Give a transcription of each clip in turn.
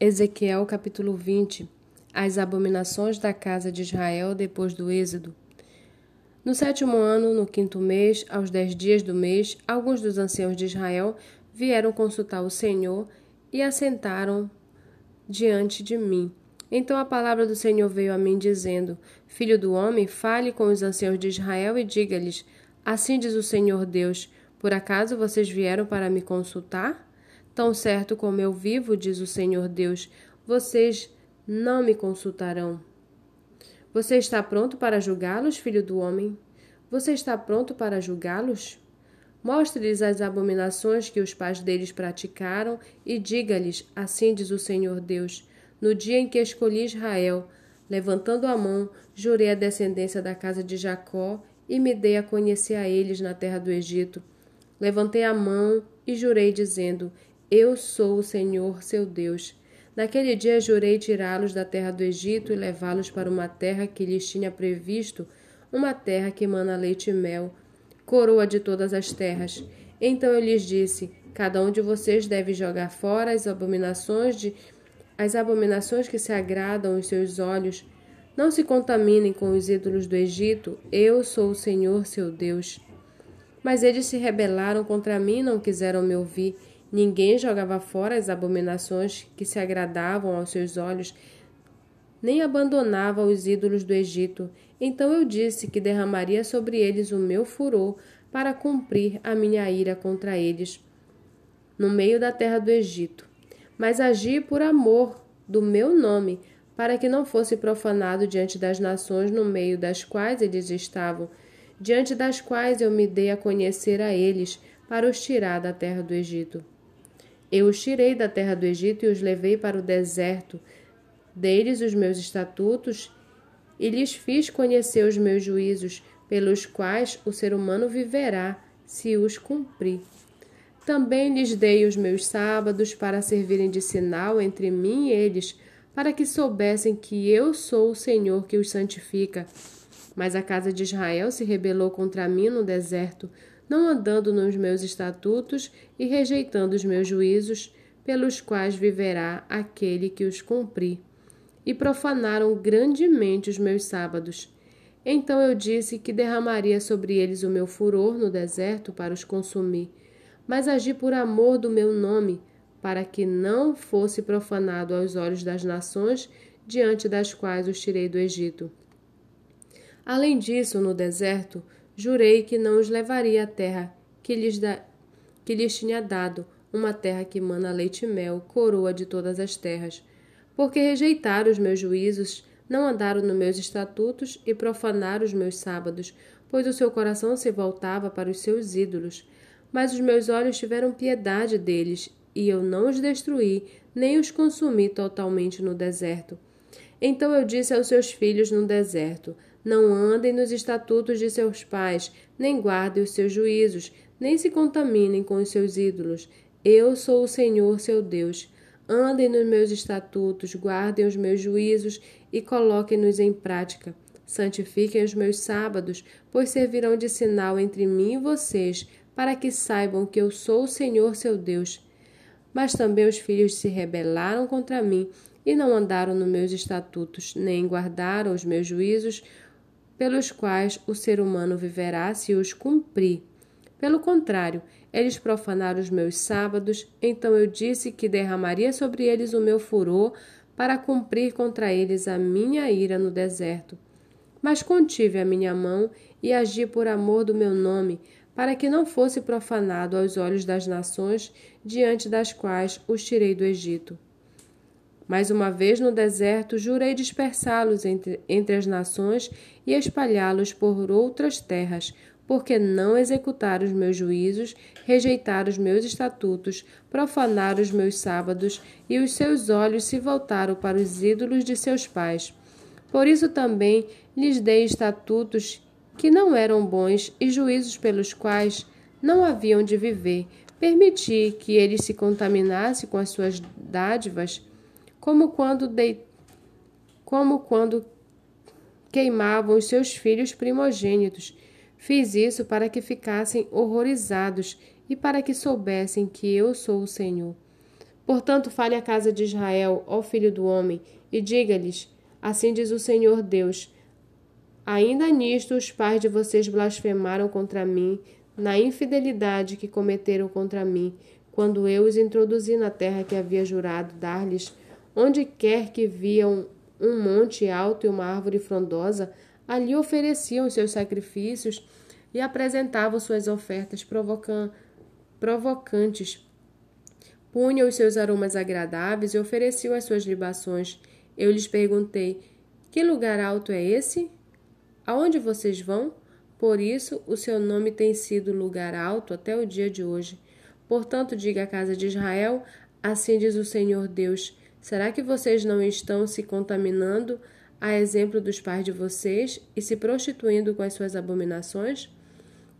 Ezequiel capítulo 20 As abominações da casa de Israel depois do Êxodo. No sétimo ano, no quinto mês, aos dez dias do mês, alguns dos anciãos de Israel vieram consultar o Senhor e assentaram diante de mim. Então a palavra do Senhor veio a mim, dizendo: Filho do homem, fale com os anciãos de Israel e diga-lhes: Assim diz o Senhor Deus: Por acaso vocês vieram para me consultar? Tão certo como eu vivo, diz o Senhor Deus, vocês não me consultarão. Você está pronto para julgá-los, filho do homem? Você está pronto para julgá-los? Mostre-lhes as abominações que os pais deles praticaram e diga-lhes: Assim diz o Senhor Deus: No dia em que escolhi Israel, levantando a mão, jurei a descendência da casa de Jacó e me dei a conhecer a eles na terra do Egito. Levantei a mão e jurei, dizendo: eu sou o Senhor, seu Deus. Naquele dia jurei tirá-los da terra do Egito e levá-los para uma terra que lhes tinha previsto, uma terra que mana leite e mel, coroa de todas as terras. Então eu lhes disse: Cada um de vocês deve jogar fora as abominações de as abominações que se agradam aos seus olhos. Não se contaminem com os ídolos do Egito. Eu sou o Senhor, seu Deus. Mas eles se rebelaram contra mim não quiseram me ouvir. Ninguém jogava fora as abominações que se agradavam aos seus olhos, nem abandonava os ídolos do Egito. Então eu disse que derramaria sobre eles o meu furor para cumprir a minha ira contra eles no meio da terra do Egito. Mas agi por amor do meu nome, para que não fosse profanado diante das nações no meio das quais eles estavam, diante das quais eu me dei a conhecer a eles, para os tirar da terra do Egito. Eu os tirei da terra do Egito e os levei para o deserto. Deles os meus estatutos e lhes fiz conhecer os meus juízos, pelos quais o ser humano viverá, se os cumprir. Também lhes dei os meus sábados para servirem de sinal entre mim e eles, para que soubessem que eu sou o Senhor que os santifica. Mas a casa de Israel se rebelou contra mim no deserto, não andando nos meus estatutos e rejeitando os meus juízos, pelos quais viverá aquele que os cumprir. E profanaram grandemente os meus sábados. Então eu disse que derramaria sobre eles o meu furor no deserto para os consumir, mas agi por amor do meu nome, para que não fosse profanado aos olhos das nações diante das quais os tirei do Egito. Além disso, no deserto, jurei que não os levaria à terra que lhes, da, que lhes tinha dado, uma terra que mana leite e mel, coroa de todas as terras. Porque rejeitaram os meus juízos, não andaram nos meus estatutos e profanaram os meus sábados, pois o seu coração se voltava para os seus ídolos. Mas os meus olhos tiveram piedade deles, e eu não os destruí, nem os consumi totalmente no deserto. Então eu disse aos seus filhos no deserto: não andem nos estatutos de seus pais, nem guardem os seus juízos, nem se contaminem com os seus ídolos. Eu sou o Senhor, seu Deus. Andem nos meus estatutos, guardem os meus juízos e coloquem-nos em prática. Santifiquem os meus sábados, pois servirão de sinal entre mim e vocês, para que saibam que eu sou o Senhor, seu Deus. Mas também os filhos se rebelaram contra mim e não andaram nos meus estatutos, nem guardaram os meus juízos, pelos quais o ser humano viverá se os cumprir. Pelo contrário, eles profanaram os meus sábados, então eu disse que derramaria sobre eles o meu furor para cumprir contra eles a minha ira no deserto. Mas contive a minha mão e agi por amor do meu nome, para que não fosse profanado aos olhos das nações diante das quais os tirei do Egito. Mais uma vez no deserto, jurei dispersá-los entre, entre as nações e espalhá-los por outras terras, porque não executaram os meus juízos, rejeitaram os meus estatutos, profanaram os meus sábados, e os seus olhos se voltaram para os ídolos de seus pais. Por isso também lhes dei estatutos que não eram bons e juízos pelos quais não haviam de viver. Permiti que eles se contaminassem com as suas dádivas como quando, de... como quando queimavam os seus filhos primogênitos. Fiz isso para que ficassem horrorizados e para que soubessem que eu sou o Senhor. Portanto, fale à casa de Israel, ó filho do homem, e diga-lhes: Assim diz o Senhor Deus: Ainda nisto os pais de vocês blasfemaram contra mim, na infidelidade que cometeram contra mim, quando eu os introduzi na terra que havia jurado dar-lhes, onde quer que viam um monte alto e uma árvore frondosa, ali ofereciam seus sacrifícios e apresentavam suas ofertas provocantes punha os seus aromas agradáveis e ofereciam as suas libações. Eu lhes perguntei: Que lugar alto é esse? Aonde vocês vão? Por isso, o seu nome tem sido lugar alto até o dia de hoje. Portanto, diga à casa de Israel: Assim diz o Senhor Deus: Será que vocês não estão se contaminando, a exemplo dos pais de vocês, e se prostituindo com as suas abominações?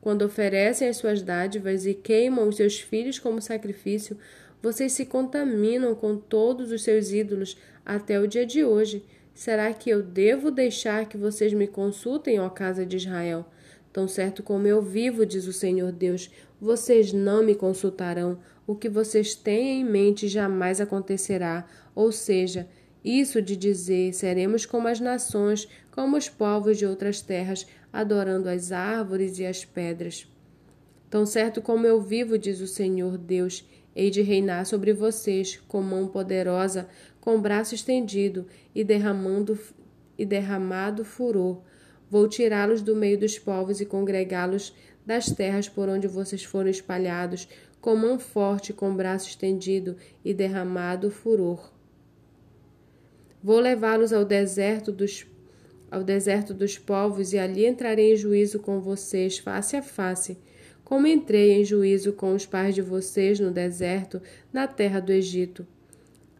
Quando oferecem as suas dádivas e queimam os seus filhos como sacrifício, vocês se contaminam com todos os seus ídolos até o dia de hoje. Será que eu devo deixar que vocês me consultem, ó casa de Israel? Tão certo como eu vivo, diz o Senhor Deus, vocês não me consultarão. O que vocês têm em mente jamais acontecerá. Ou seja, isso de dizer seremos como as nações, como os povos de outras terras, adorando as árvores e as pedras. Tão certo como eu vivo, diz o Senhor Deus, Hei de reinar sobre vocês com mão poderosa, com braço estendido e derramando e derramado furor. Vou tirá-los do meio dos povos e congregá-los das terras por onde vocês foram espalhados, com mão forte, com braço estendido e derramado furor. Vou levá-los ao deserto dos ao deserto dos povos e ali entrarei em juízo com vocês face a face como entrei em juízo com os pais de vocês no deserto, na terra do Egito.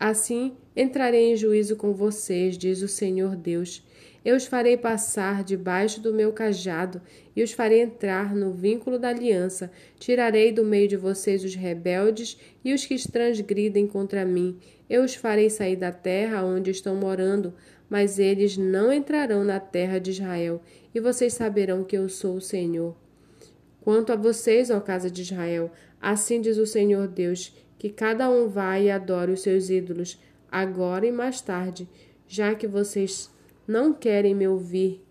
Assim entrarei em juízo com vocês, diz o Senhor Deus. Eu os farei passar debaixo do meu cajado e os farei entrar no vínculo da aliança. Tirarei do meio de vocês os rebeldes e os que transgridem contra mim. Eu os farei sair da terra onde estão morando, mas eles não entrarão na terra de Israel, e vocês saberão que eu sou o Senhor. Quanto a vocês, ó casa de Israel, assim diz o Senhor Deus, que cada um vá e adore os seus ídolos, agora e mais tarde, já que vocês não querem me ouvir.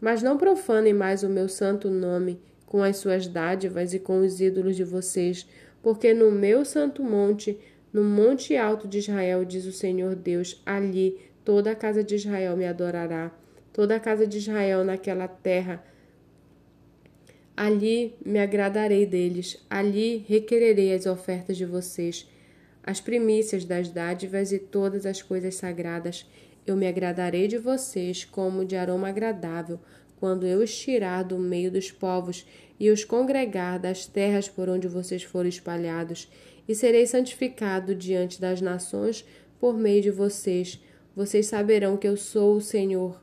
Mas não profanem mais o meu santo nome com as suas dádivas e com os ídolos de vocês, porque no meu santo monte, no monte alto de Israel, diz o Senhor Deus, ali toda a casa de Israel me adorará. Toda a casa de Israel naquela terra Ali me agradarei deles, ali requererei as ofertas de vocês, as primícias das dádivas e todas as coisas sagradas. Eu me agradarei de vocês como de aroma agradável, quando eu os tirar do meio dos povos e os congregar das terras por onde vocês forem espalhados, e serei santificado diante das nações por meio de vocês. Vocês saberão que eu sou o Senhor.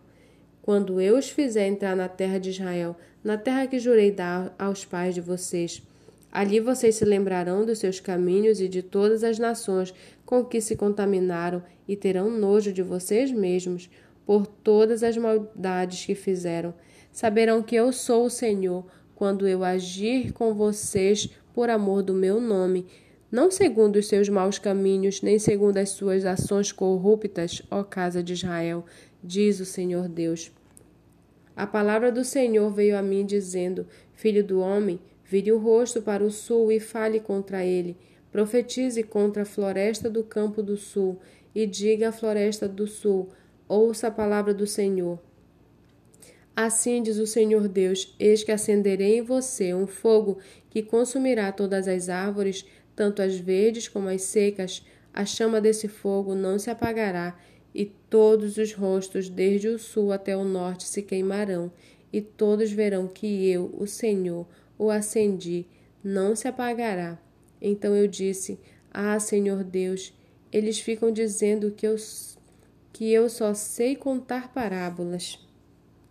Quando eu os fizer entrar na terra de Israel, na terra que jurei dar aos pais de vocês. Ali vocês se lembrarão dos seus caminhos e de todas as nações com que se contaminaram e terão nojo de vocês mesmos por todas as maldades que fizeram. Saberão que eu sou o Senhor quando eu agir com vocês por amor do meu nome, não segundo os seus maus caminhos, nem segundo as suas ações corruptas, ó casa de Israel, diz o Senhor Deus. A palavra do Senhor veio a mim, dizendo: Filho do homem, vire o rosto para o sul e fale contra ele. Profetize contra a floresta do campo do sul e diga à floresta do sul: Ouça a palavra do Senhor. Assim diz o Senhor Deus: Eis que acenderei em você um fogo que consumirá todas as árvores, tanto as verdes como as secas. A chama desse fogo não se apagará, e todos os rostos, desde o sul até o norte, se queimarão, e todos verão que eu, o Senhor, o acendi, não se apagará. Então eu disse: Ah, Senhor Deus, eles ficam dizendo que eu, que eu só sei contar parábolas.